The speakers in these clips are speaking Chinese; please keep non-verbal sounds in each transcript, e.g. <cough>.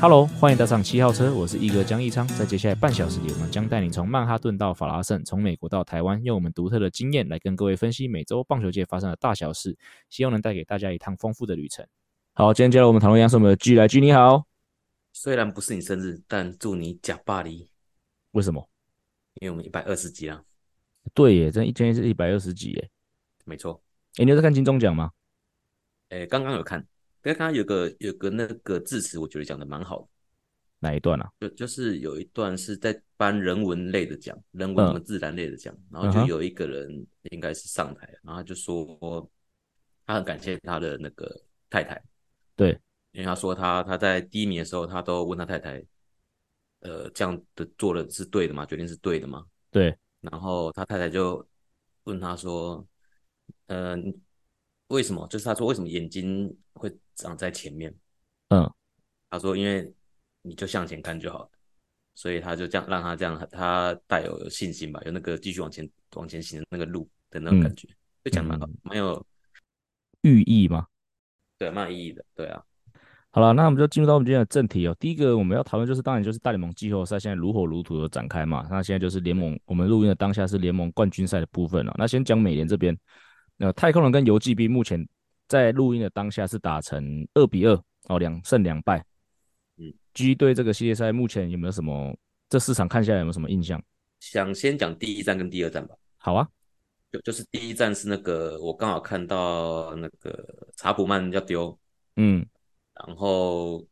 Hello，欢迎搭上七号车，我是一哥江一昌。在接下来半小时里，我们将带你从曼哈顿到法拉盛，从美国到台湾，用我们独特的经验来跟各位分析美洲棒球界发生的大小事，希望能带给大家一趟丰富的旅程。好，今天加入我们讨论一样是我们的 G 来 G，你好。虽然不是你生日，但祝你假巴黎。为什么？因为我们一百二十集啊。对耶，这一天是一百二十集耶。没错。哎，你有在看金钟奖吗？哎，刚刚有看。刚刚有个有个那个致辞，我觉得讲的蛮好的。哪一段啊？就就是有一段是在颁人文类的奖，人文什么自然类的奖，嗯、然后就有一个人应该是上台，然后就说他很感谢他的那个太太。对，因为他说他他在第一名的时候，他都问他太太，呃，这样的做的是对的吗？决定是对的吗？对。然后他太太就问他说，嗯、呃。为什么？就是他说为什么眼睛会长在前面？嗯，他说因为你就向前看就好了，所以他就这样让他这样，他带有有信心吧，有那个继续往前往前行的那个路的那种感觉，就讲蛮好，蛮有寓意嘛？对，蛮有意义的。对啊，好了，那我们就进入到我们今天的正题哦。第一个我们要讨论就是，当然就是大联盟季后赛现在如火如荼的展开嘛。那现在就是联盟，我们录音的当下是联盟冠军赛的部分了。那先讲美联这边。那太空人跟游击兵目前在录音的当下是打成二比二哦，两胜两败。嗯，G 对这个系列赛目前有没有什么？这四场看下来有没有什么印象？想先讲第一站跟第二站吧。好啊，就就是第一站是那个我刚好看到那个查普曼要丢，嗯，然后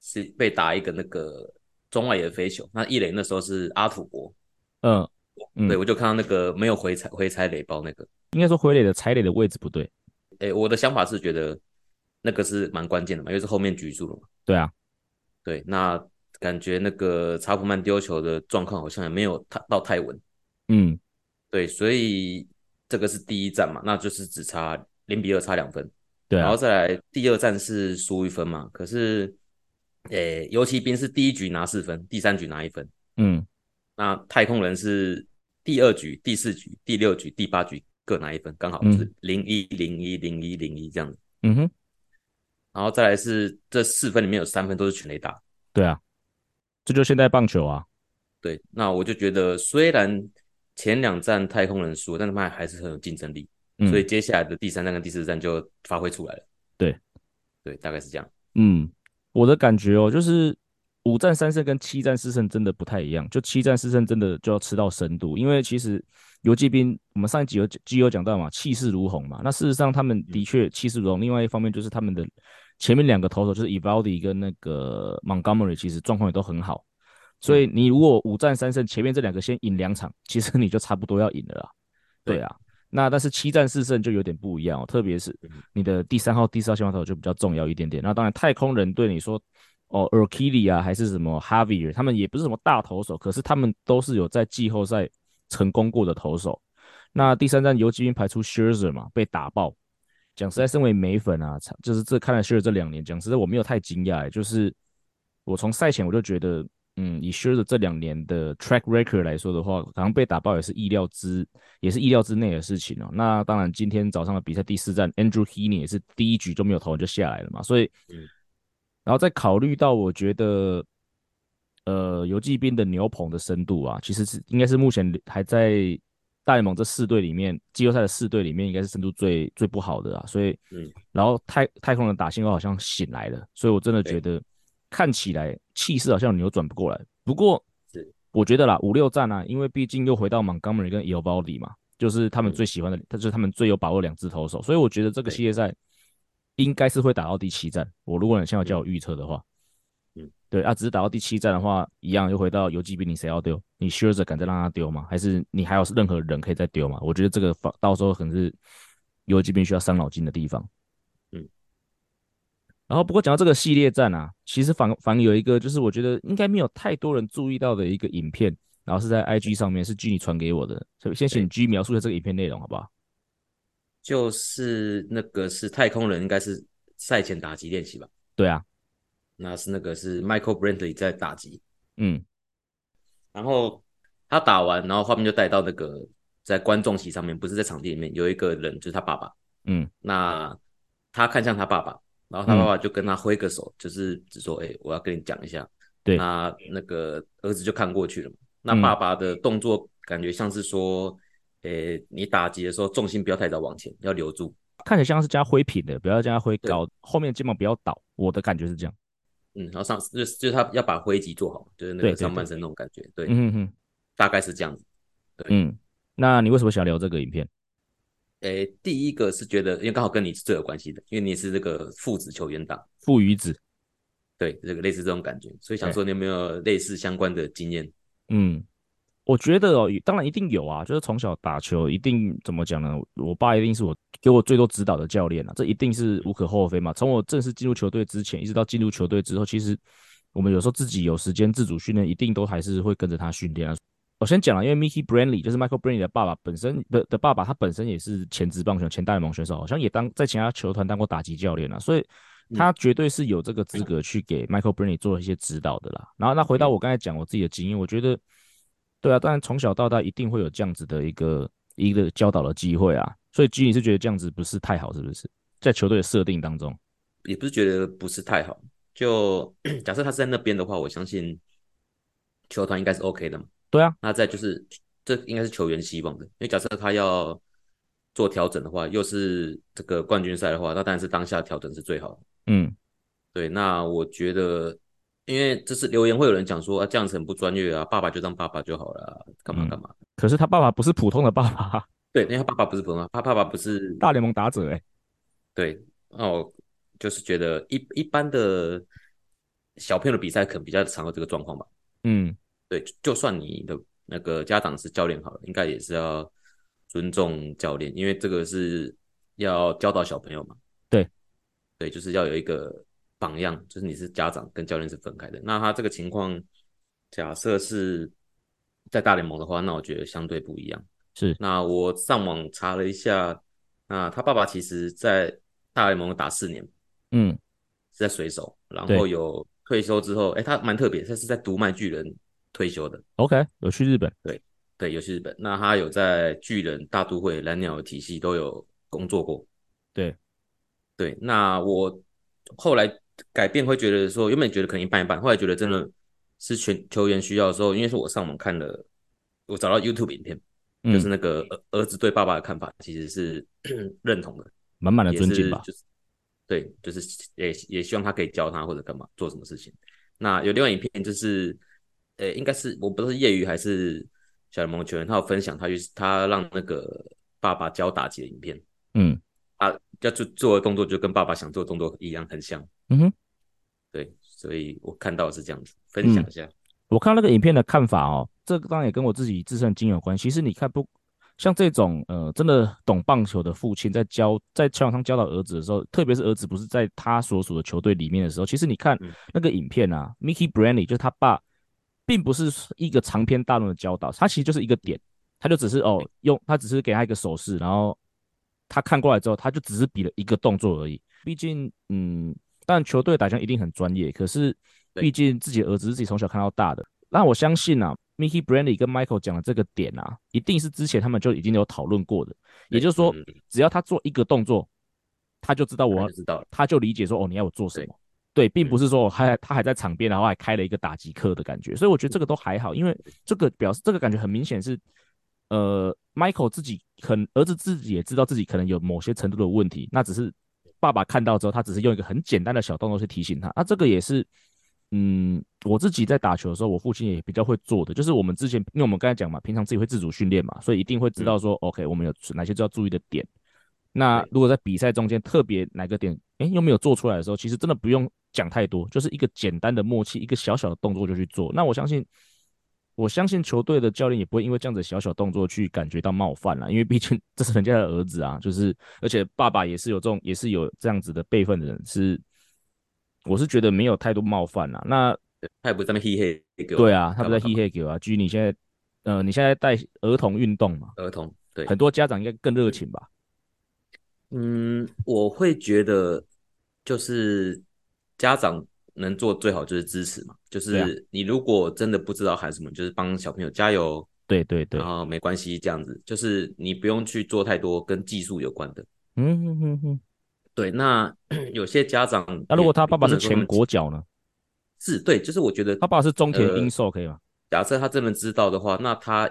是被打一个那个中外野飞球，那一垒那时候是阿土伯，嗯，对，我就看到那个没有回踩回踩垒包那个。应该说回垒的踩垒的位置不对，诶、欸，我的想法是觉得那个是蛮关键的嘛，因为是后面局数了嘛。对啊，对，那感觉那个查普曼丢球的状况好像也没有太到太稳。嗯，对，所以这个是第一战嘛，那就是只差零比二差两分。对、啊，然后再来第二战是输一分嘛，可是诶、欸，游骑兵是第一局拿四分，第三局拿一分。嗯，那太空人是第二局、第四局、第六局、第八局。各拿一分，刚好是零一零一零一零一这样子。嗯哼，然后再来是这四分里面有三分都是全垒打。对啊，这就是现代棒球啊。对，那我就觉得虽然前两站太空人输，但他们还是很有竞争力。嗯，所以接下来的第三站跟第四站就发挥出来了。对，对，大概是这样。嗯，我的感觉哦，就是。五战三胜跟七战四胜真的不太一样，就七战四胜真的就要吃到深度，因为其实游骑兵我们上一集有集有讲到嘛，气势如虹嘛。那事实上他们的确气势如虹，另外一方面就是他们的前面两个投手就是 Eovaldi 跟那个 Montgomery 其实状况也都很好，所以你如果五战三胜，前面这两个先赢两场，其实你就差不多要赢了啦。对啊，那但是七战四胜就有点不一样哦，特别是你的第三号、第四号先发投手就比较重要一点点。那当然太空人对你说。哦，Erkili 啊，还是什么 Javier，他们也不是什么大投手，可是他们都是有在季后赛成功过的投手。那第三站游击兵排出 sherzer 嘛，被打爆。讲实在，身为美粉啊，就是这看了 sherzer 这两年，讲实在我没有太惊讶，就是我从赛前我就觉得，嗯，以 sherzer 这两年的 track record 来说的话，好像被打爆也是意料之，也是意料之内的事情哦。那当然，今天早上的比赛第四站，Andrew Heaney 也是第一局就没有投就下来了嘛，所以。然后再考虑到，我觉得，呃，游骑兵的牛棚的深度啊，其实是应该是目前还在大联盟这四队里面，季后赛的四队里面，应该是深度最最不好的啊。所以，嗯，然后太太空人打信号好像醒来了，所以我真的觉得看起来气势好像扭转不过来。不过，是我觉得啦，五六战啊，因为毕竟又回到 Montgomery 跟 Eovaldi 嘛，就是他们最喜欢的，他就是他们最有把握两支投手，所以我觉得这个系列赛。应该是会打到第七战。我如果你现在叫我预测的话，嗯，对啊，只是打到第七战的话，一样又回到游击兵，你谁要丢？你 Scherzer 敢再让他丢吗？还是你还有任何人可以再丢吗？我觉得这个到时候可能是游击兵需要伤脑筋的地方。嗯，然后不过讲到这个系列战啊，其实反反有一个就是我觉得应该没有太多人注意到的一个影片，然后是在 IG 上面，是 G 你传给我的，所以先请 G 描述一下这个影片内容好不好？就是那个是太空人，应该是赛前打击练习吧？对啊，那是那个是 Michael Brantley 在打击，嗯，然后他打完，然后画面就带到那个在观众席上面，不是在场地里面，有一个人就是他爸爸，嗯，那他看向他爸爸，然后他爸爸就跟他挥个手，嗯、就是只说，哎、欸，我要跟你讲一下，对，那那个儿子就看过去了嘛，那爸爸的动作感觉像是说。诶、欸，你打击的时候重心不要太早往前，要留住。看起来像是加挥平的，不要加挥高，后面肩膀不要倒。我的感觉是这样。嗯，然后上就是就是他要把挥击做好，就是那个上半身那种感觉。对，嗯哼，大概是这样子。对，嗯，那你为什么想聊这个影片？诶、欸，第一个是觉得，因为刚好跟你是最有关系的，因为你是这个父子球员档，父与子，对，这个类似这种感觉，所以想说你有没有类似相关的经验？嗯。我觉得哦，当然一定有啊，就是从小打球，一定怎么讲呢？我爸一定是我给我最多指导的教练啊，这一定是无可厚非嘛。从我正式进入球队之前，一直到进入球队之后，其实我们有时候自己有时间自主训练，一定都还是会跟着他训练啊。我先讲了，因为 Mickey Brantley 就是 Michael Brantley 的爸爸本身的的爸爸，他本身也是前职棒选手、前大联盟选手，好像也当在其他球团当过打击教练啊，所以他绝对是有这个资格去给 Michael Brantley 做一些指导的啦。然后那回到我刚才讲我自己的经验，我觉得。对啊，当然从小到大一定会有这样子的一个一个教导的机会啊，所以 G 你是觉得这样子不是太好，是不是？在球队的设定当中，也不是觉得不是太好。就 <clears throat> 假设他是在那边的话，我相信球团应该是 OK 的嘛。对啊，那再就是这应该是球员希望的，因为假设他要做调整的话，又是这个冠军赛的话，那当然是当下调整是最好的。嗯，对，那我觉得。因为这是留言，会有人讲说啊，这样子很不专业啊，爸爸就当爸爸就好了，干嘛干嘛、嗯。可是他爸爸不是普通的爸爸，<laughs> 对，因为他爸爸不是普通，他爸爸不是 <laughs> 大联盟打者哎、欸。对，那我就是觉得一一般的小朋友的比赛可能比较常有这个状况吧。嗯，对，就算你的那个家长是教练好了，应该也是要尊重教练，因为这个是要教导小朋友嘛。对，对，就是要有一个。榜样就是你是家长跟教练是分开的，那他这个情况假设是在大联盟的话，那我觉得相对不一样。是，那我上网查了一下，那他爸爸其实在大联盟打四年，嗯，是在水手，然后有退休之后，哎、欸，他蛮特别，他是在读卖巨人退休的。OK，有去日本？对，对，有去日本。那他有在巨人、大都会、蓝鸟的体系都有工作过。对，对，那我后来。改变会觉得说，原本觉得可能一半一半，后来觉得真的是全球员需要的时候，因为是我上网看了，我找到 YouTube 影片，嗯、就是那个儿子对爸爸的看法，其实是 <clears throat> 认同的，满满的尊敬吧，就是对，就是也也希望他可以教他或者干嘛做什么事情。那有另外影片就是，呃，应该是我不知道是业余还是小联盟球员，他有分享他就是他让那个爸爸教打击的影片，嗯。啊，要做做的动作就跟爸爸想做的动作一样，很像。嗯哼，对，所以我看到是这样子，分享一下。嗯、我看那个影片的看法哦，这个当然也跟我自己自身经验有关系。其实你看不像这种呃，真的懂棒球的父亲在教在球场上教导儿子的时候，特别是儿子不是在他所属的球队里面的时候，其实你看那个影片啊、嗯、，Mickey Brantley 就是他爸，并不是一个长篇大论的教导，他其实就是一个点，他就只是哦用他只是给他一个手势，然后。他看过来之后，他就只是比了一个动作而已。毕竟，嗯，但球队打将一定很专业。可是，毕竟自己的儿子是自己从小看到大的。那我相信啊，Mickey Brantley 跟 Michael 讲的这个点啊，一定是之前他们就已经有讨论过的。也就是说，只要他做一个动作，他就知道我要知道，他就理解说，哦，你要我做什么。对，并不是说还他还在场边，然后还开了一个打击课的感觉。所以我觉得这个都还好，因为这个表示这个感觉很明显是。呃，Michael 自己可能儿子自己也知道自己可能有某些程度的问题，那只是爸爸看到之后，他只是用一个很简单的小动作去提醒他。那这个也是，嗯，我自己在打球的时候，我父亲也比较会做的，就是我们之前，因为我们刚才讲嘛，平常自己会自主训练嘛，所以一定会知道说、嗯、，OK，我们有哪些需要注意的点。那如果在比赛中间特别哪个点，哎，又没有做出来的时候，其实真的不用讲太多，就是一个简单的默契，一个小小的动作就去做。那我相信。我相信球队的教练也不会因为这样子小小动作去感觉到冒犯了，因为毕竟 <laughs> 这是人家的儿子啊，就是而且爸爸也是有这种也是有这样子的辈分的人，是我是觉得没有太多冒犯啦。那他也不在那嘿嘿给我，对啊，他不在嘿嘿给我啊。居你现在呃，你现在带儿童运动嘛？儿童对，很多家长应该更热情吧？嗯，我会觉得就是家长能做最好就是支持嘛，就是你如果真的不知道喊什么，就是帮小朋友加油。对对对，然后没关系，这样子就是你不用去做太多跟技术有关的。嗯哼哼哼，对。那 <clears throat> 有些家长，那如果他爸爸是前国脚呢？是对，就是我觉得他爸爸是中田英寿，可以吗？假设他真的知道的话，那他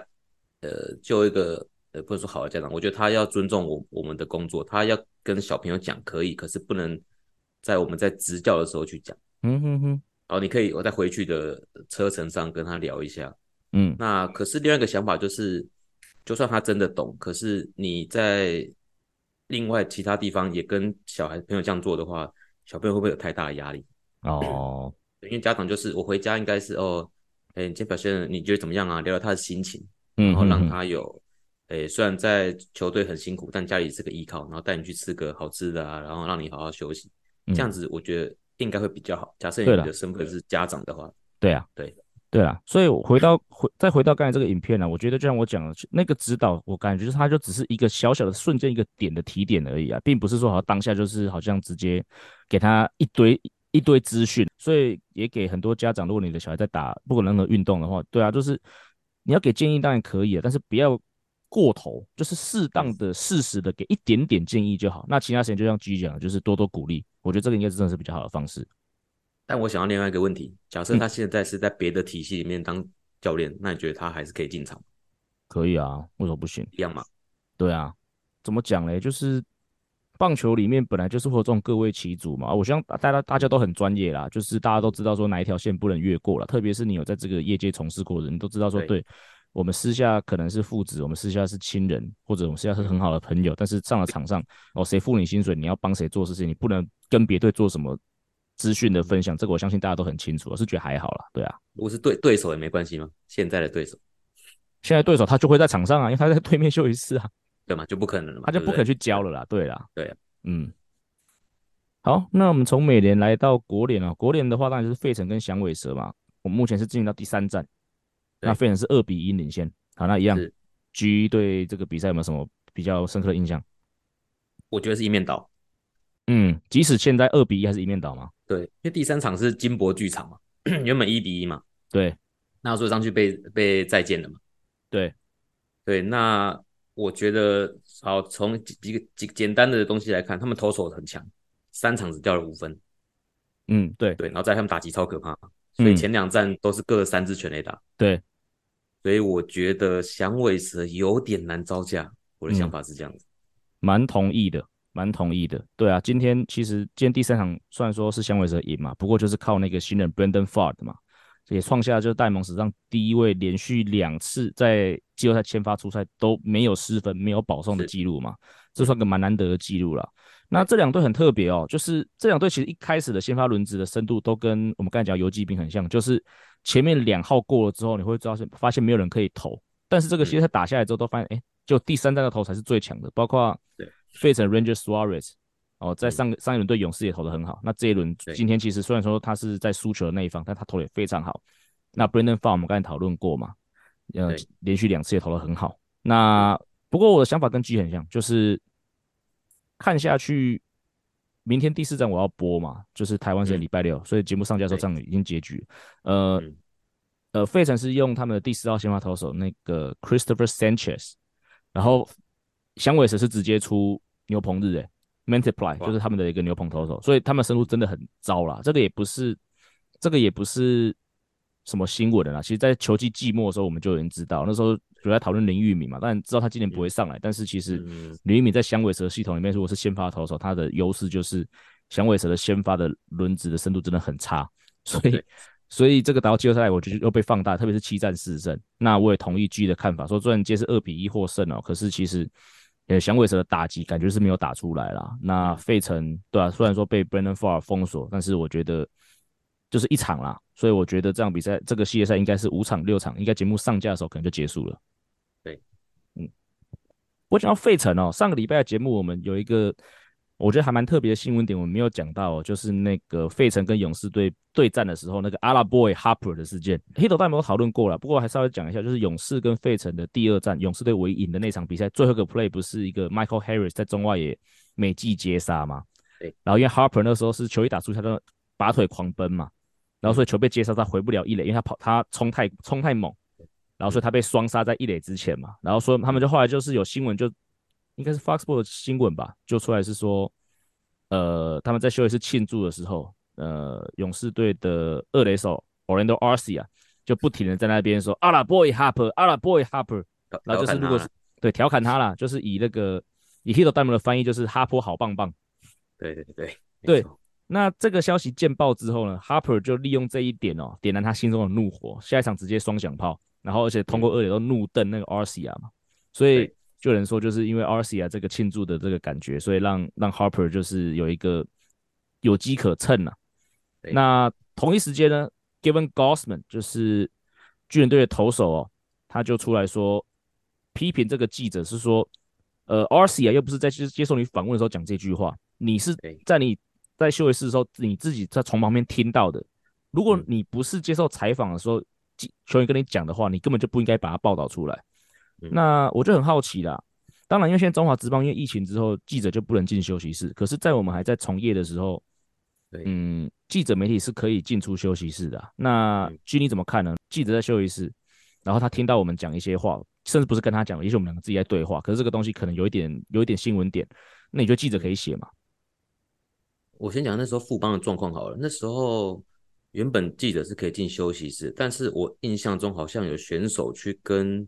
呃，就一个呃，不能说好的家长，我觉得他要尊重我我们的工作，他要跟小朋友讲可以，可是不能在我们在执教的时候去讲。嗯哼哼。然后你可以我在回去的车程上跟他聊一下。嗯，那可是另外一个想法就是，就算他真的懂，可是你在另外其他地方也跟小孩朋友这样做的话，小朋友会不会有太大的压力？哦，<coughs> 因为家长就是我回家应该是哦，哎，你今天表现你觉得怎么样啊？聊聊他的心情，然后让他有，哎，虽然在球队很辛苦，但家里是个依靠，然后带你去吃个好吃的啊，然后让你好好休息，这样子我觉得应该会比较好。假设你的身份是家长的话，对啊，对。对啊，所以回到回再回到刚才这个影片呢、啊，我觉得就像我讲的，那个指导，我感觉就是它就只是一个小小的瞬间一个点的提点而已啊，并不是说好像当下就是好像直接给他一堆一堆资讯，所以也给很多家长，如果你的小孩在打不管任何运动的话，对啊，就是你要给建议当然可以啊，但是不要过头，就是适当的、适时的给一点点建议就好。那其他时间就像 G 讲的，就是多多鼓励，我觉得这个应该是真的是比较好的方式。但我想要另外一个问题，假设他现在是在别的体系里面当教练，嗯，那你觉得他还是可以进场？可以啊，为什么不行？一样嘛？对啊，怎么讲嘞？就是棒球里面本来就是会有这种各为其主嘛。我希望大家大家都很专业啦，就是大家都知道说哪一条线不能越过了。特别是你有在这个业界从事过的人，你都知道说，对，对我们私下可能是父子，我们私下是亲人，或者我们私下是很好的朋友，但是上了场上，哦，谁付你薪水，你要帮谁做事情，你不能跟别队做什么。资讯的分享，这个我相信大家都很清楚，我是觉得还好啦，对啊。如果是对对手也没关系吗？现在的对手，现在对手他就会在场上啊，因为他在对面秀一次啊，对嘛？就不可能了嘛，他就不可能去教了啦，对，对啦，对啊，嗯。好，那我们从美联来到国联啊，国联的话当然就是费城跟响尾蛇嘛，我们目前是进行到第三战，那费城是二比一领先。好，那一样，G 对这个比赛有没有什么比较深刻的印象？我觉得是一面倒。嗯，即使现在二比一还是一面倒吗？对，因为第三场是金箔剧场嘛，<clears throat> 原本一比一嘛。对，那所以上去被被再见了嘛。对，对，那我觉得好，从几几个几简单的东西来看，他们投手很强，三场只掉了五分。嗯，对对，然后在他们打击超可怕，所以前两站都是各三支全垒打。对，所以我觉得响尾蛇有点难招架，我的想法是这样子，蛮、嗯、同意的。蛮同意的，对啊，今天其实今天第三场虽然说是响尾蛇赢嘛，不过就是靠那个新人 Brandon Pfaadt 嘛，也创下就是戴蒙史上第一位连续两次在季后赛先发出赛都没有失分、没有保送的记录嘛，这算个蛮难得的记录了。那这两队很特别哦，就是这两队其实一开始的先发轮值的深度都跟我们刚才讲游击兵很像，就是前面两号过了之后，你会知道是发现没有人可以投，但是这个其实他打下来之后都发现，哎、嗯，就第三站的投才是最强的，包括对。费城 Rangers Suarez 哦，在上上一轮对勇士也投的很好。那这一轮今天其实虽然说他是在输球的那一方，但他投的也非常好。那 Brandon Pfaadt 我们刚才讨论过嘛，呃，连续两次也投的很好。那不过我的想法跟 G 很像，就是看下去，明天第四站我要播嘛，就是台湾时间礼拜六，所以节目上架的时候这样已经结局。呃呃，费城是用他们的第四号先发投手那个 Christopher Sanchez，然后响尾蛇是直接出。牛棚日诶，Mantiply 就是他们的一个牛棚投手，所以他们深度真的很糟啦。这个也不是，这个也不是什么新闻的啦。其实，在球季季末的时候，我们就已经知道，那时候主要讨论林玉敏嘛，但知道他今年不会上来。但是其实林玉敏在响尾蛇系统里面，如果是先发投手，他的优势就是响尾蛇的先发的轮值的深度真的很差，所以所以这个打到季后赛，我觉得又被放大，特别是七战四胜。那我也同意 G 的看法，说虽然今天是二比一获胜哦，可是其实。呃，响尾蛇的打击感觉是没有打出来啦。那费城对啊，虽然说被 Brandon Pfaadt 封锁，但是我觉得就是一场啦。所以我觉得这场比赛，这个系列赛应该是五场六场，应该节目上架的时候可能就结束了。对，嗯。我讲到费城哦，上个礼拜的节目我们有一个我觉得还蛮特别的新闻点，我们没有讲到，就是那个费城跟勇士队对战的时候，那个阿拉伯 Harper 的事件。黑头大家没有讨论过了，不过还稍微讲一下，就是勇士跟费城的第二战，勇士队唯一赢的那场比赛，最后一个 play 不是一个 Michael Harris 在中外野美记接杀吗？对。然后因为 Harper 那时候是球一打出，他就拔腿狂奔嘛，然后所以球被接杀，他回不了一垒，因为他跑他冲太冲太猛，然后所以他被双杀在一垒之前嘛，然后说他们就后来就是有新闻就。应该是 Fox Sports 的新闻吧，就出来是说，呃，他们在休息室庆祝的时候，呃，勇士队的二垒手 Orlando Arcia 就不停的在那边说阿拉 boy Harper，阿拉 boy Harper，然后就是如果是对调侃他啦，就是以那个以 Hito Diamond 的翻译就是哈坡好棒棒，对对对对，那这个消息见报之后呢，Harper 就利用这一点哦，点燃他心中的怒火，下一场直接双响炮，然后而且通过二垒都怒瞪那个 Arcia 嘛，所以。就有人说，就是因为 Arcia 这个庆祝的这个感觉，所以让让 Harper 就是有一个有机可乘呐、啊。那同一时间呢，Gavin Gossman 就是巨人队的投手哦，他就出来说批评这个记者是说，呃，Arcia 又不是在接接受你访问的时候讲这句话，你是在你在休息室的时候你自己在从旁边听到的。如果你不是接受采访的时候，球员跟你讲的话，你根本就不应该把它报道出来。那我就很好奇啦。当然，因为现在中华职棒因为疫情之后，记者就不能进休息室。可是，在我们还在从业的时候，嗯，记者媒体是可以进出休息室的啊。那据你怎么看呢？记者在休息室，然后他听到我们讲一些话，甚至不是跟他讲，也许我们两个自己在对话。可是这个东西可能有一点，有一点新闻点。那你觉得记者可以写吗？我先讲那时候富邦的状况好了。那时候原本记者是可以进休息室，但是我印象中好像有选手去跟。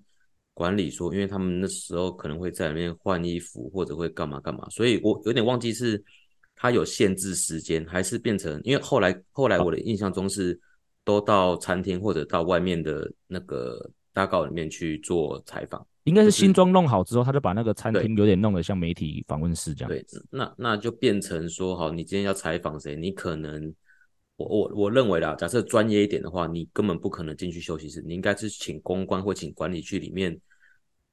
管理说，因为他们那时候可能会在里面换衣服，或者会干嘛干嘛，所以我有点忘记是他有限制时间，还是变成因为后来后来我的印象中是都到餐厅或者到外面的那个大稿里面去做采访，应该是新装弄好之后，他就把那个餐厅有点弄得像媒体访问室这样。对，那那就变成说，好，你今天要采访谁，你可能我我我认为啦，假设专业一点的话，你根本不可能进去休息室，你应该是请公关或请管理去里面。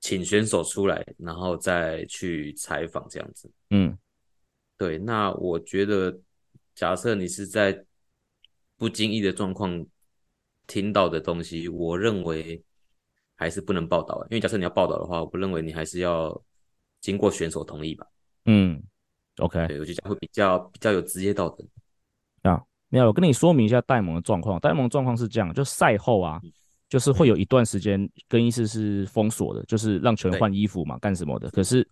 请选手出来，然后再去采访这样子。嗯，对。那我觉得，假设你是在不经意的状况听到的东西，我认为还是不能报道。因为假设你要报道的话，我认为你还是要经过选手同意吧。嗯，OK。对，我就讲会比较比较有职业道德。啊，没有，我跟你说明一下戴蒙的状况。戴蒙状况是这样，就赛后啊。嗯就是会有一段时间更衣室是封锁的，就是让球员换衣服嘛，干什么的。可是，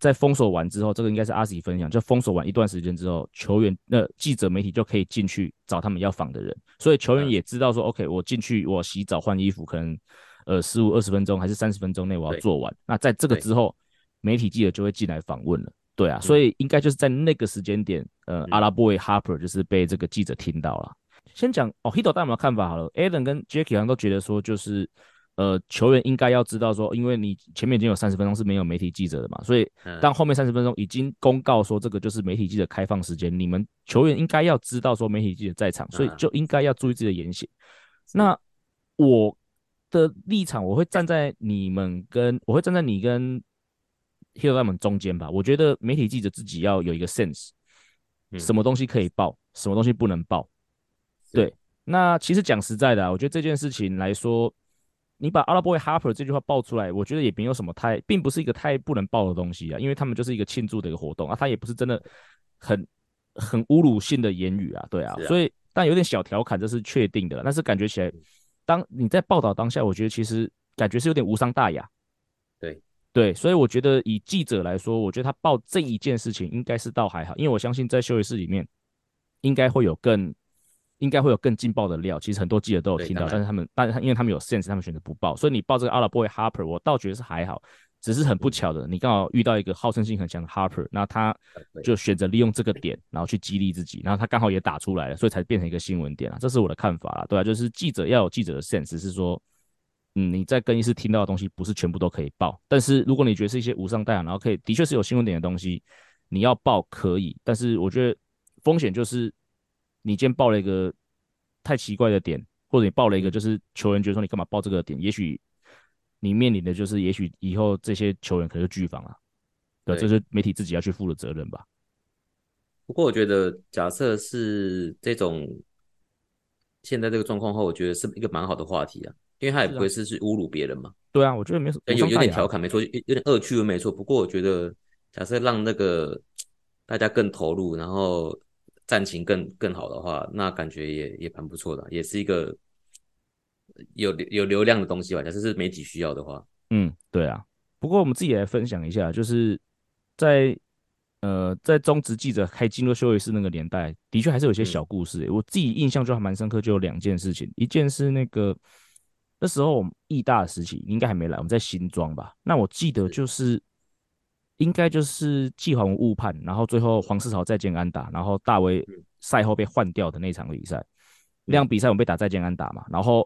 在封锁完之后，这个应该是阿喜分享，就封锁完一段时间之后，球员那、呃、记者媒体就可以进去找他们要访的人，所以球员也知道说，OK，我进去我洗澡换衣服，可能呃十五二十分钟还是三十分钟内我要做完。那在这个之后，媒体记者就会进来访问了。对啊，所以应该就是在那个时间点，呃，阿拉伯 Harper 就是被这个记者听到了。先讲哦，Hito 大家有没有看法好了？Alan 跟 Jacky 好像都觉得说，就是呃，球员应该要知道说，因为你前面已经有三十分钟是没有媒体记者的嘛，所以当后面三十分钟已经公告说这个就是媒体记者开放时间，你们球员应该要知道说媒体记者在场，所以就应该要注意自己的言行。那我的立场，我会站在你们跟我会站在你跟 Hero 他们中间吧。我觉得媒体记者自己要有一个 sense，什么东西可以报，什么东西不能报。对，那其实讲实在的啊，我觉得这件事情来说，你把阿拉伯 Harper 这句话爆出来，我觉得也没有什么太，并不是一个太不能报的东西啊，因为他们就是一个庆祝的一个活动啊，他也不是真的很很侮辱性的言语啊，对啊，啊。所以但有点小调侃这是确定的，但是感觉起来，当你在报道当下，我觉得其实感觉是有点无伤大雅，对对，所以我觉得以记者来说，我觉得他报这一件事情应该是倒还好，因为我相信在休息室里面应该会有更。应该会有更劲爆的料，其实很多记者都有听到，但是他们，但是他因为他们有 sense，他们选择不报。所以你报这个阿拉伯 Harper，我倒觉得是还好，只是很不巧的，你刚好遇到一个好胜心很强的 Harper，那他就选择利用这个点，然后去激励自己，然后他刚好也打出来了，所以才变成一个新闻点啊。这是我的看法啦，对啊，就是记者要有记者的 sense，是说，嗯，你在更衣室听到的东西不是全部都可以报，但是如果你觉得是一些无伤大雅，然后可以的确是有新闻点的东西，你要报可以，但是我觉得风险就是。你今天报了一个太奇怪的点，或者你报了一个就是球员觉得说你干嘛报这个点，也许你面临的就是，也许以后这些球员可能就拒访了，对，这是媒体自己要去负的责任吧。不过我觉得，假设是这种现在这个状况后，我觉得是一个蛮好的话题啊，因为他也不会是去侮辱别人嘛。对啊，我觉得没什么，有有点调侃没错，有有点恶趣味没错。不过我觉得，假设让那个大家更投入，然后战情更更好的话，那感觉也也蛮不错的，也是一个有有流量的东西吧。假设是媒体需要的话，嗯，对啊。不过我们自己来分享一下，就是在呃在中职记者开进入休息室那个年代，的确还是有些小故事、欸嗯。我自己印象就还蛮深刻，就有两件事情。一件是那个那时候我们义大的时期应该还没来，我们在新庄吧。那我记得就是应该就是季华文误判，然后最后黄世豪再见安打，然后大威赛后被换掉的那场比赛。那场比赛我们被打再见安打嘛，然后。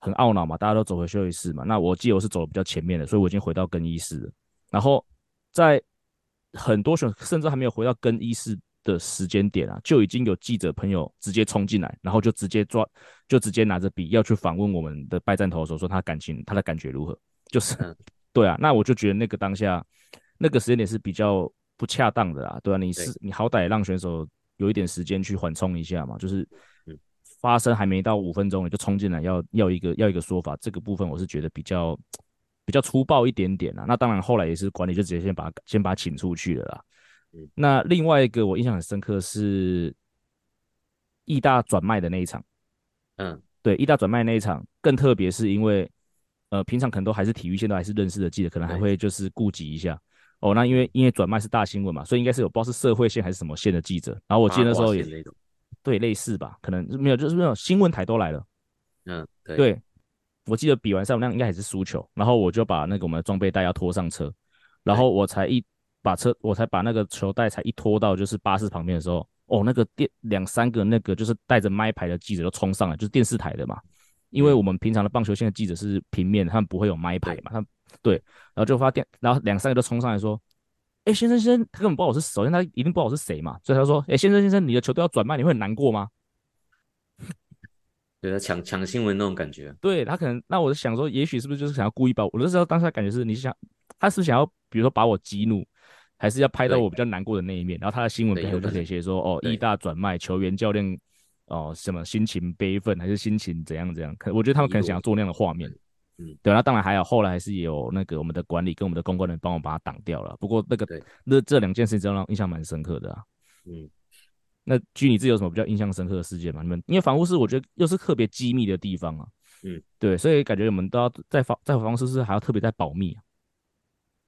很懊恼嘛，大家都走回休息室嘛。那我记得我是走的比较前面的，所以我已经回到更衣室了。然后在很多选甚至还没有回到更衣室的时间点啊，就已经有记者朋友直接冲进来，然后就直接抓，就直接拿着笔要去访问我们的败战投手，说他感情他的感觉如何？就是 <laughs> 对啊，那我就觉得那个当下那个时间点是比较不恰当的啦，对啊，你是你好歹让选手有一点时间去缓冲一下嘛，就是。发生还没到五分钟，你就冲进来要要一个要一个说法，这个部分我是觉得比较比较粗暴一点点啦。那当然后来也是管理就直接先把先把他请出去了啦。那另外一个我印象很深刻是义大转卖的那一场。嗯，对，义大转卖那一场更特别，是因为呃平常可能都还是体育线都还是认识的记者，可能还会就是顾及一下哦。那因为因为转卖是大新闻嘛，所以应该是有不知道是社会线还是什么线的记者。然后我记得那时候也。对，类似吧，可能没有，就是那种新闻台都来了。嗯，对，对我记得比完赛那应该还是输球，然后我就把那个我们的装备袋要拖上车，然后我才一把车，我才把那个球袋才一拖到就是巴士旁边的时候，哦，那个电两三个那个就是带着麦牌的记者都冲上来，就是电视台的嘛，因为我们平常的棒球线的记者是平面，他们不会有麦牌嘛，他们对，然后就发电，然后两三个都冲上来说。哎、欸，先生先生，他根本不知道我是，首先他一定不知道我是谁嘛，所以他说，哎、欸，先生先生，你的球队要转卖，你会很难过吗？对他抢抢新闻那种感觉，对他可能，那我就想说，也许是不是就是想要故意把我，我那时候当下感觉是，你是想，他是想要，比如说把我激怒，还是要拍到我比较难过的那一面，然后他的新闻背后就可以写说，哦，义大转卖球员教练，哦，什么心情悲愤，还是心情怎样怎样？可我觉得他们可能想要做那样的画面。嗯，对，那当然还有，后来还是有那个我们的管理跟我们的公关人帮我把它挡掉了。不过那个那这两件事情让印象蛮深刻的啊。嗯，那据你自己有什么比较印象深刻的事件吗？你们因为防护室我觉得又是特别机密的地方啊。嗯，对，所以感觉我们都要在防在防护室是还要特别在保密啊。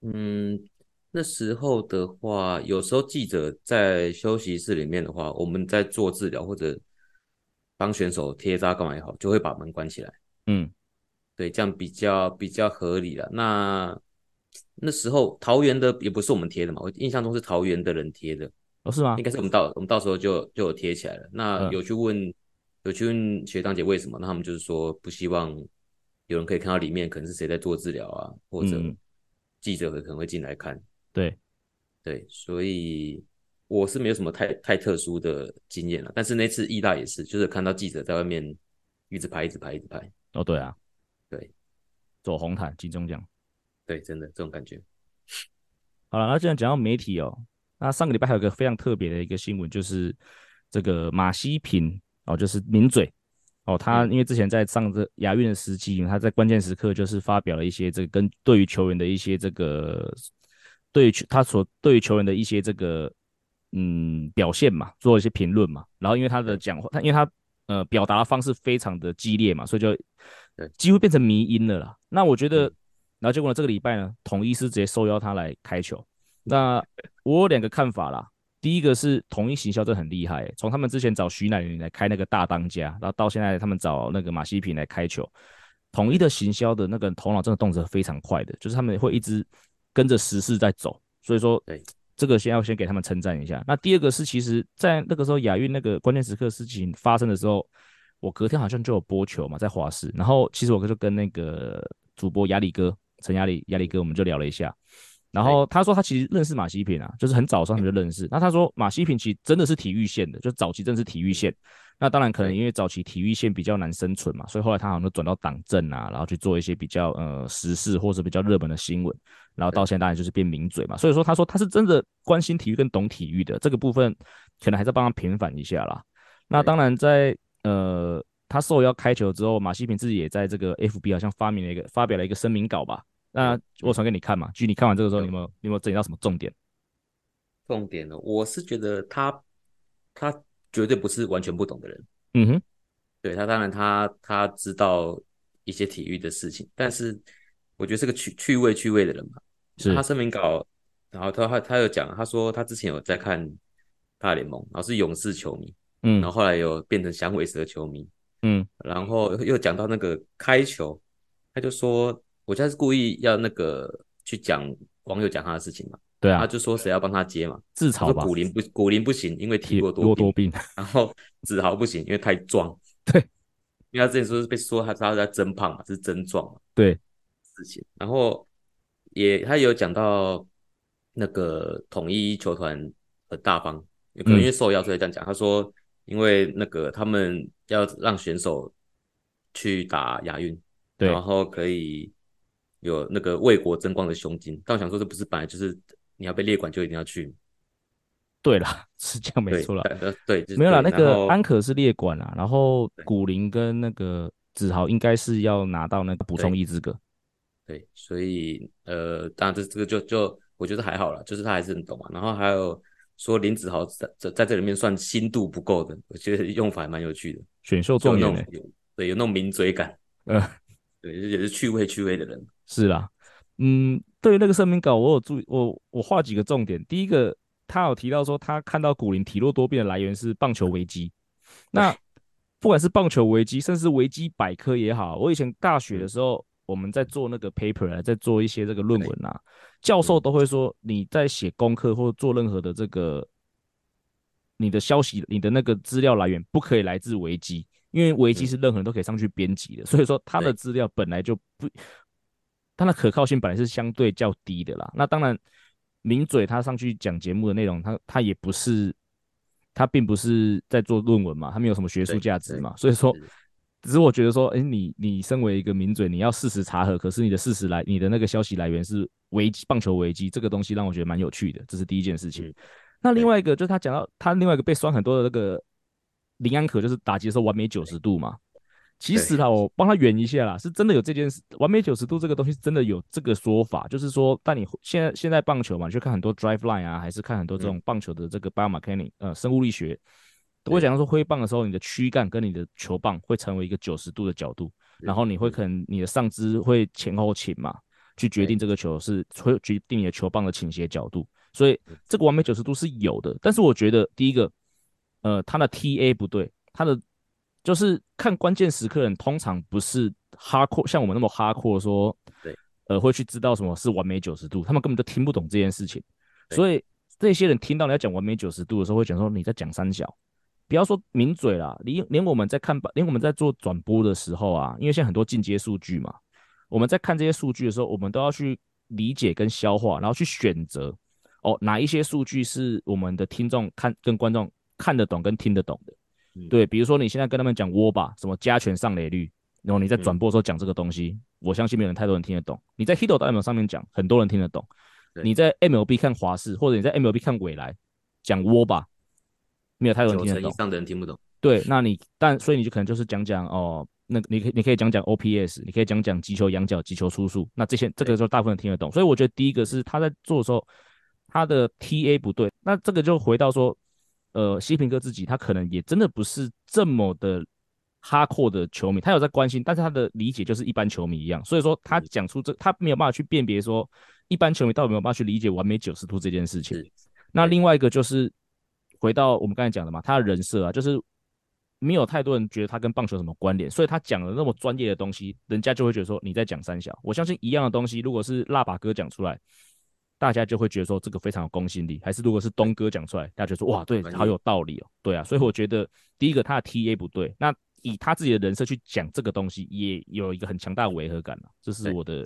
嗯，那时候的话，有时候记者在休息室里面的话，我们在做治疗或者帮选手贴扎干嘛也好，就会把门关起来。嗯。对，这样比较比较合理了。那那时候桃园的也不是我们贴的嘛，我印象中是桃园的人贴的。哦，是吗？应该是我们到我们到时候就就有贴起来了。那有去问、嗯、有去问学长姐为什么？那他们就是说不希望有人可以看到里面可能是谁在做治疗啊，或者记者可能会进来看。嗯、对对，所以我是没有什么太太特殊的经验了。但是那次义大也是，就是看到记者在外面一直拍，一直拍，一直拍。哦，对啊。对，走红毯金钟奖，对，真的这种感觉。好了，那既然讲到媒体哦，那上个礼拜还有个非常特别的一个新闻，就是这个马西平哦，就是名嘴哦，他因为之前在上这亚运的时期，他在关键时刻就是发表了一些这个跟对于球员的一些这个对于他所对于球员的一些这个嗯表现嘛，做一些评论嘛。然后因为他的讲话，他因为他呃表达的方式非常的激烈嘛，所以就。几乎变成迷音了啦。那我觉得，然后结果呢？这个礼拜呢，统一是直接受邀他来开球。那我有两个看法啦。第一个是统一行销真的很厉害、欸，从他们之前找徐乃麟来开那个大当家，然后到现在他们找那个马西平来开球，统一的行销的那个头脑真的动作非常快的，就是他们会一直跟着时事在走。所以说，这个先要先给他们称赞一下。那第二个是，其实在那个时候亚运那个关键时刻事情发生的时候。我隔天好像就有播球嘛，在华视，然后其实我就跟那个主播亚里哥陈亚里亚里哥，我们就聊了一下，然后他说他其实认识马西平啊，就是很早上就认识。那他说马西平其实真的是体育线的，就早期真的是体育线。那当然可能因为早期体育线比较难生存嘛，所以后来他好像都转到党政啊，然后去做一些比较呃时事或者比较热门的新闻，然后到现在当然就是变名嘴嘛。所以说他说他是真的关心体育跟懂体育的这个部分，可能还是帮他平反一下啦。那当然在，呃他受邀开球之后，马西平自己也在这个 FB 好像发明了一个发表了一个声明稿吧。那我传给你看嘛，据你看完这个时候，你有没有你有没有整理到什么重点？重点呢？我是觉得他他绝对不是完全不懂的人。嗯哼，对他当然他他知道一些体育的事情，但是我觉得是个趣趣味趣味的人嘛。是他声明稿，然后他他他有讲，他说他之前有在看大联盟，然后是勇士球迷，嗯，然后后来有变成响尾蛇球迷，嗯，然后又讲到那个开球，他就说。我现在是故意要那个去讲网友讲他的事情嘛？对啊，他就说谁要帮他接嘛？自嘲吧。古林不，古林不行，因为体弱多，多病。然后子豪不行，因为太壮。对，因为他之前说是被说他他在增胖嘛，是增壮嘛？对，事情。然后也他也有讲到那个统一球团很大方，可能因为受邀所以这样讲。嗯、他说因为那个他们要让选手去打亚运，对，然后可以。有那个为国争光的胸襟，但我想说，这不是本来就是你要被列管就一定要去？对啦，是这样没错啦。对，对没有啦，那个安可是列管啦，然后古林跟那个子豪应该是要拿到那个补充役资格。对，所以呃，当然这这个就就我觉得还好了，就是他还是很懂啊。然后还有说林子豪在在在这里面算心度不够的，我觉得用法还蛮有趣的，选秀状元、欸，对，有那种名嘴感，呃，对，也是趣味趣味的人。是啦，嗯，对于那个声明稿，我有注意，我我画几个重点。第一个，他有提到说，他看到古林体弱多病的来源是棒球危机。那不管是棒球危机，甚至维基百科也好，我以前大学的时候，我们在做那个 paper 啊，在做一些这个论文啊，教授都会说，你在写功课或做任何的这个，你的消息，你的那个资料来源不可以来自维基，因为维基是任何人都可以上去编辑的，所以说他的资料本来就不。它的可靠性本来是相对较低的啦。那当然，名嘴他上去讲节目的内容，他他也不是，他并不是在做论文嘛，他没有什么学术价值嘛。所以说，只是我觉得说，哎、欸，你你身为一个名嘴，你要事实查核，可是你的事实来，你的那个消息来源是维基棒球维基，这个东西让我觉得蛮有趣的，这是第一件事情。那另外一个就是他讲到他另外一个被酸很多的那个林安可，就是打击的时候完美九十度嘛。其实啦，我帮他圆一下啦，是真的有这件事。完美九十度这个东西真的有这个说法，就是说，但你现在现在棒球嘛，你去看很多 drive line 啊，还是看很多这种棒球的这个 biomechanics 呃，生物力学，都会讲到说挥棒的时候，你的躯干跟你的球棒会成为一个九十度的角度，然后你会可能你的上肢会前后倾嘛，去决定这个球是会决定你的球棒的倾斜角度，所以这个完美九十度是有的。但是我觉得第一个，呃，他的 TA 不对，他的。就是看关键时刻的人，通常不是 hardcore，像我们那么 hardcore 说，对，呃，会去知道什么是完美九十度，他们根本就听不懂这件事情。所以这些人听到你要讲完美九十度的时候，会讲说你在讲三小，不要说抿嘴啦，连连我们在看，连我们在做转播的时候啊，因为现在很多进阶数据嘛，我们在看这些数据的时候，我们都要去理解跟消化，然后去选择哦，哪一些数据是我们的听众看跟观众看得懂跟听得懂的。对，比如说你现在跟他们讲 WOBA，什么加权上垒率，然后你在转播的时候讲这个东西，嗯、我相信没有人太多人听得懂。你在 Hito.ML 上面讲，很多人听得懂。你在 MLB 看华视，或者你在 MLB 看未来，讲 WOBA，没有太多人听得懂。以上的人听不懂。对，那你但所以你就可能就是讲讲哦，那你可以你可以讲讲 OPS，你可以讲讲击球仰角、击球出数，那这些这个时候大部分人听得懂。所以我觉得第一个是他在做的时候，他的 TA 不对。那这个就回到说。呃，西平哥自己他可能也真的不是这么的哈阔的球迷，他有在关心，但是他的理解就是一般球迷一样，所以说他讲出这，他没有办法去辨别说一般球迷到底有没有办法去理解完美九十度这件事情。那另外一个就是回到我们刚才讲的嘛，他的人设啊，就是没有太多人觉得他跟棒球有什么关联，所以他讲了那么专业的东西，人家就会觉得说你在讲三小。我相信一样的东西，如果是腊八哥讲出来。大家就会觉得说这个非常有公信力，还是如果是东哥讲出来，大家就说哇，对，好有道理哦，对啊，所以我觉得第一个他的 TA 不对，那以他自己的人设去讲这个东西，也有一个很强大的违和感了，这是我的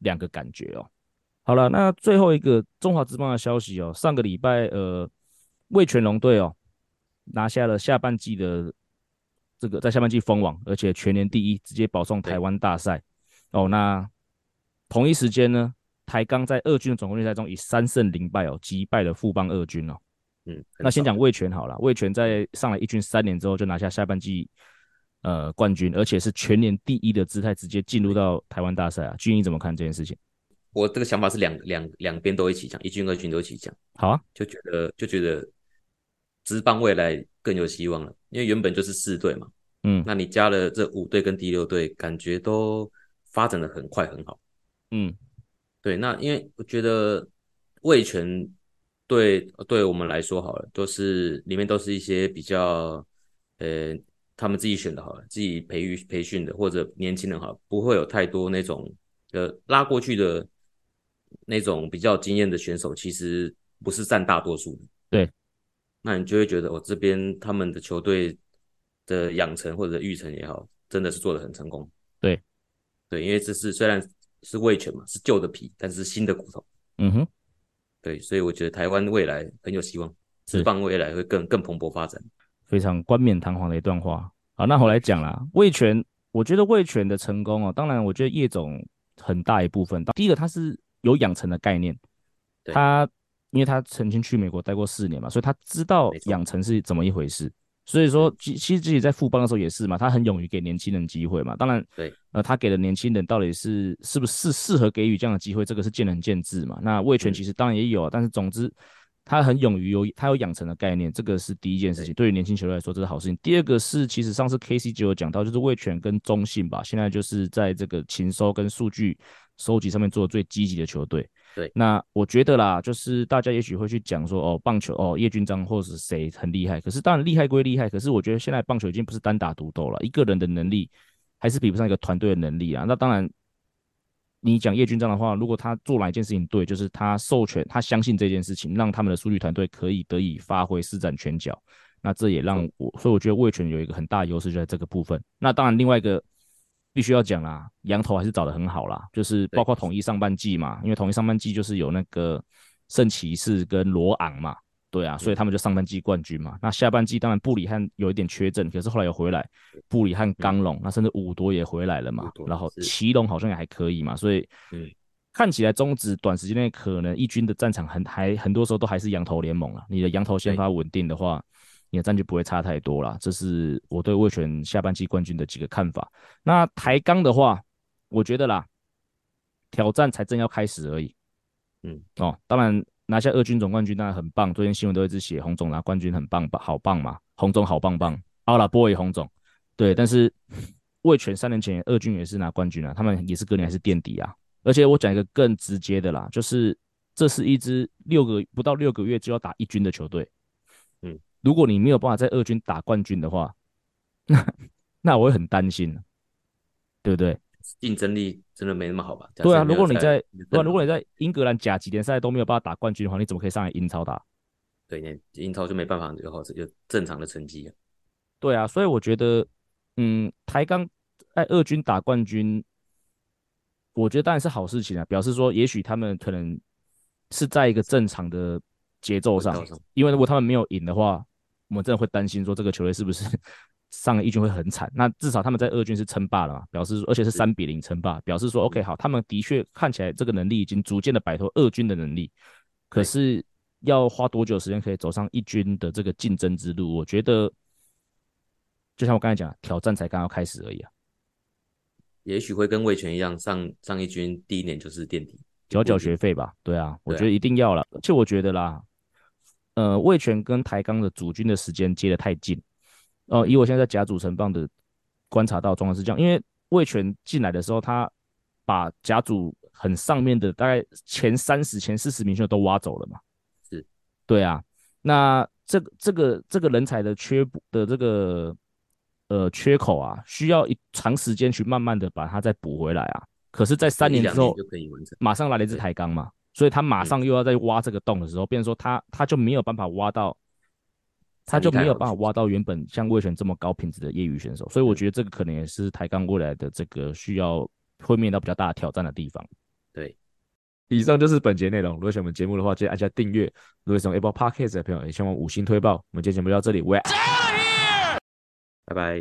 两个感觉哦。好了，那最后一个中华职棒的消息哦，上个礼拜呃，魏全龙队哦拿下了下半季的这个在下半季封王，而且全年第一，直接保送台湾大赛哦。那同一时间呢？台钢在二军的总冠军赛中以三胜零败哦击败了富邦二军哦，嗯，那先讲味全好了。味全在上来一军三年之后，就拿下下半季呃冠军，而且是全年第一的姿态，直接进入到台湾大赛啊。俊逸怎么看这件事情？我这个想法是两两两边都一起讲，一军二军都一起讲。好啊，就觉得就觉得职棒未来更有希望了，因为原本就是四队嘛。嗯，那你加了这五队跟第六队，感觉都发展的很快很好。嗯，对，那因为我觉得味全对对我们来说好了，都是里面都是一些比较呃他们自己选的好了，自己培育培训的或者年轻人好了，不会有太多那种呃拉过去的那种比较经验的选手，其实不是占大多数的。对，那你就会觉得我、哦、这边他们的球队。的养成或者育成也好，真的是做的很成功。对，对，因为这是虽然是味全嘛，是旧的皮，但是新的骨头。嗯哼，对，所以我觉得台湾未来很有希望，职棒未来会更更蓬勃发展。非常冠冕堂皇的一段话。好，那我来讲啦，味全，我觉得味全的成功哦，当然我觉得叶总很大一部分，第一个他是有养成的概念，他因为他曾经去美国待过四年嘛，所以他知道养成是怎么一回事。所以说，其其实自己在富邦的时候也是嘛，他很勇于给年轻人机会嘛。当然，对，呃，他给的年轻人到底是是不是适合给予这样的机会，这个是见仁见智嘛。那魏全其实当然也有，但是总之，他很勇于有他有养成的概念，这个是第一件事情。对于年轻球队来说，这是好事情。第二个是，其实上次 KC 就有讲到，就是魏全跟中信吧，现在就是在这个勤收跟数据收集上面做的最积极的球队。对，那我觉得啦，就是大家也许会去讲说，哦，棒球，哦，叶军章或者是谁很厉害，可是当然厉害归厉害，可是我觉得现在棒球已经不是单打独斗了，一个人的能力还是比不上一个团队的能力啊。那当然，你讲叶军章的话，如果他做哪一件事情对，就是他授权，他相信这件事情，让他们的数据团队可以得以发挥，施展拳脚，那这也让我，所以我觉得味全有一个很大的优势就在这个部分。那当然，另外一个。必须要讲啦，羊头还是找的很好啦，就是包括统一上半季嘛，因为统一上半季就是有那个圣骑士跟罗昂嘛，对啊，所以他们就上半季冠军嘛。那下半季当然布里汉有一点缺阵，可是后来又回来，布里汉、刚龙，那甚至五夺也回来了嘛，然后奇隆好像也还可以嘛，所以看起来中指短时间内可能一军的战场很还很多时候都还是羊头联盟啊，你的羊头先发稳定的话。你的战绩不会差太多啦，这是我对魏全下半季冠军的几个看法。那台钢的话，我觉得啦，挑战才正要开始而已。嗯，哦，当然拿下二军总冠军当然很棒，昨天新闻都一直写洪总拿冠军很棒吧，好棒嘛，洪总好棒棒，好啦，boy 洪总，对，但是魏全三年前二军也是拿冠军啊，他们也是隔年还是垫底啊。而且我讲一个更直接的啦，就是这是一支六个不到六个月就要打一军的球队。如果你没有办法在二军打冠军的话，<laughs> 那那我会很担心，对不对？竞争力真的没那么好吧？对啊，如果你在对啊，如果你在英格兰甲级联赛都没有办法打冠军的话，你怎么可以上来英超打？对，英超就没办法有好有正常的成绩啊。对啊，所以我觉得，嗯，台钢在二军打冠军，我觉得当然是好事情啊，表示说也许他们可能是在一个正常的节奏上，因为如果他们没有赢的话。我们真的会担心说这个球队是不是 <laughs> 上了一军会很惨？那至少他们在二军是称霸了嘛，表示而且是三比零称霸，表示说 OK 好，他们的确看起来这个能力已经逐渐的摆脱二军的能力。可是要花多久时间可以走上一军的这个竞争之路？我觉得就像我刚才讲，挑战才刚要开始而已啊。也许会跟魏全一样，上上一军第一年就是垫底，缴缴学费吧。对啊，我觉得一定要了。而且我觉得啦。呃，味全跟台钢的主军的时间接得太近，哦、呃，以我现在在甲组成棒的观察到状况是这样，因为味全进来的时候，他把甲组很上面的大概前三十、前四十名选手都挖走了嘛，是，对啊，那这个这个这个人才的缺的这个呃缺口啊，需要一长时间去慢慢的把它再补回来啊，可是，在三年之后，马上来了一支台钢嘛。所以他马上又要再挖这个洞的时候，变成说他他就没有办法挖到，他就没有办法挖到原本像味全这么高品质的业余选手。所以我觉得这个可能也是台钢未来的这个需要会面临到比较大的挑战的地方。对，以上就是本节内容。如果喜欢我们节目的话，记得按下订阅。如果喜欢 Apple Podcast 的朋友，也希望五星推爆。我们今天节目就到这里，拜拜。